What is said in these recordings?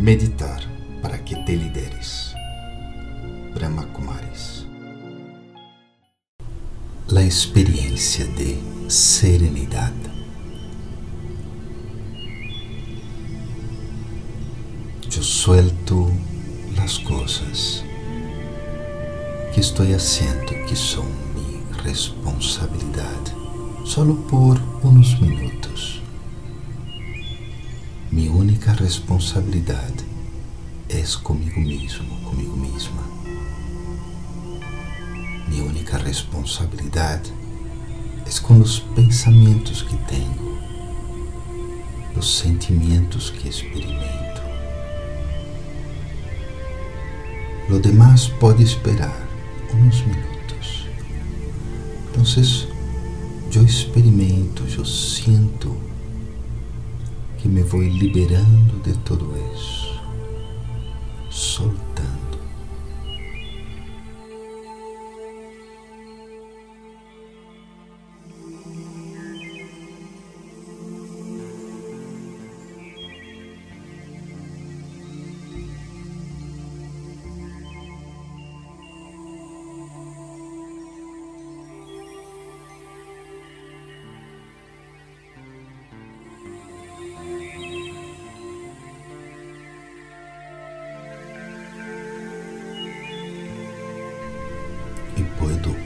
Meditar para que te lideres. Brahma Kumaris. La experiencia de serenidad. Yo suelto las cosas que estoy haciendo que son mi responsabilidad solo por unos minutos. Mi única responsabilidad es conmigo mismo, conmigo misma. Mi única responsabilidad es con los pensamientos que tengo, los sentimientos que experimento. Lo demás puede esperar unos minutos. Entonces, yo experimento, yo siento que me voy liberando de todo eso,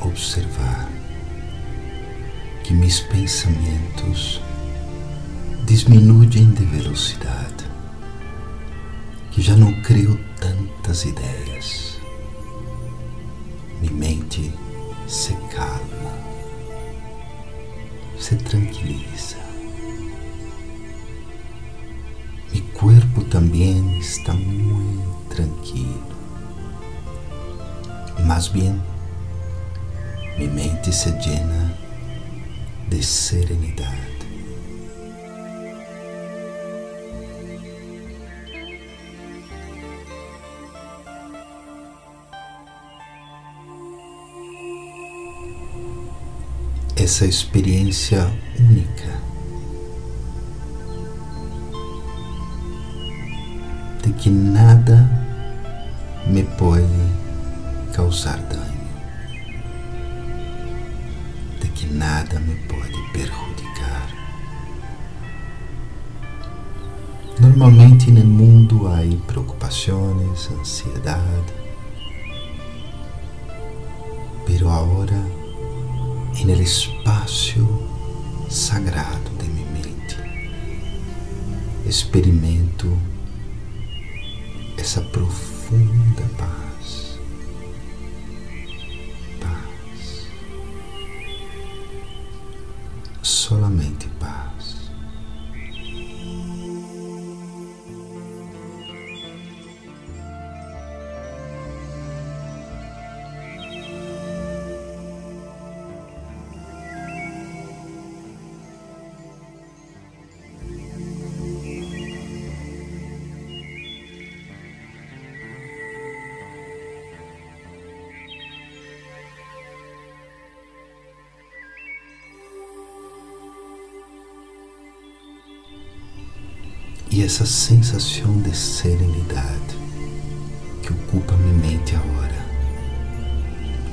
observar que mis pensamentos diminuem de velocidade, que já não crio tantas ideias. Minha mente se calma, se tranquiliza. Meu corpo também está muito tranquilo. Mais bem, mi mente se llena de serenidad. Essa experiência única de que nada me pode causar dano. Que nada me pode perjudicar. Normalmente no mundo há preocupações, ansiedade, pero agora en el espaço sagrado de minha mente experimento essa profunda paz. Solamente paz. E essa sensação de serenidade que ocupa minha mente agora,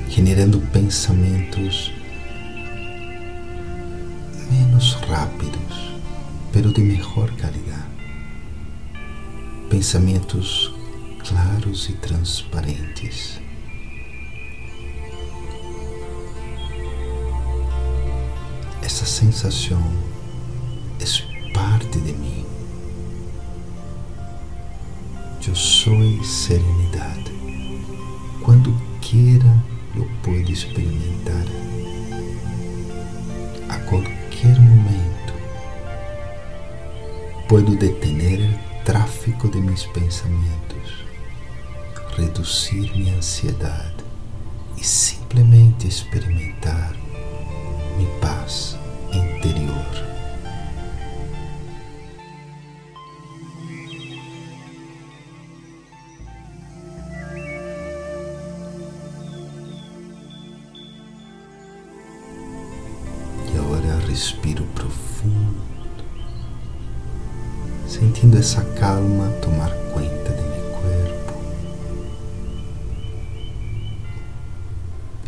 generando pensamentos menos rápidos, pero de melhor qualidade. Pensamentos claros e transparentes. Essa sensação Eu sou serenidade. Quando quiera, lo pode experimentar. A qualquer momento, puedo detener o tráfico de mis pensamentos, reduzir minha ansiedade e simplesmente experimentar respiro profundo, sentindo essa calma tomar conta de meu corpo.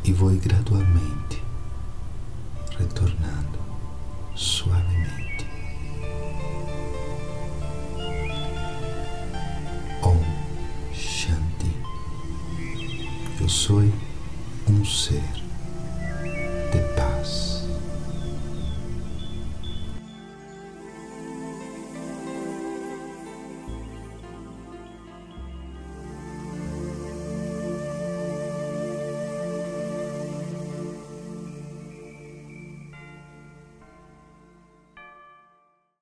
E vou gradualmente retornando suavemente. Om Shanti. Eu sou um ser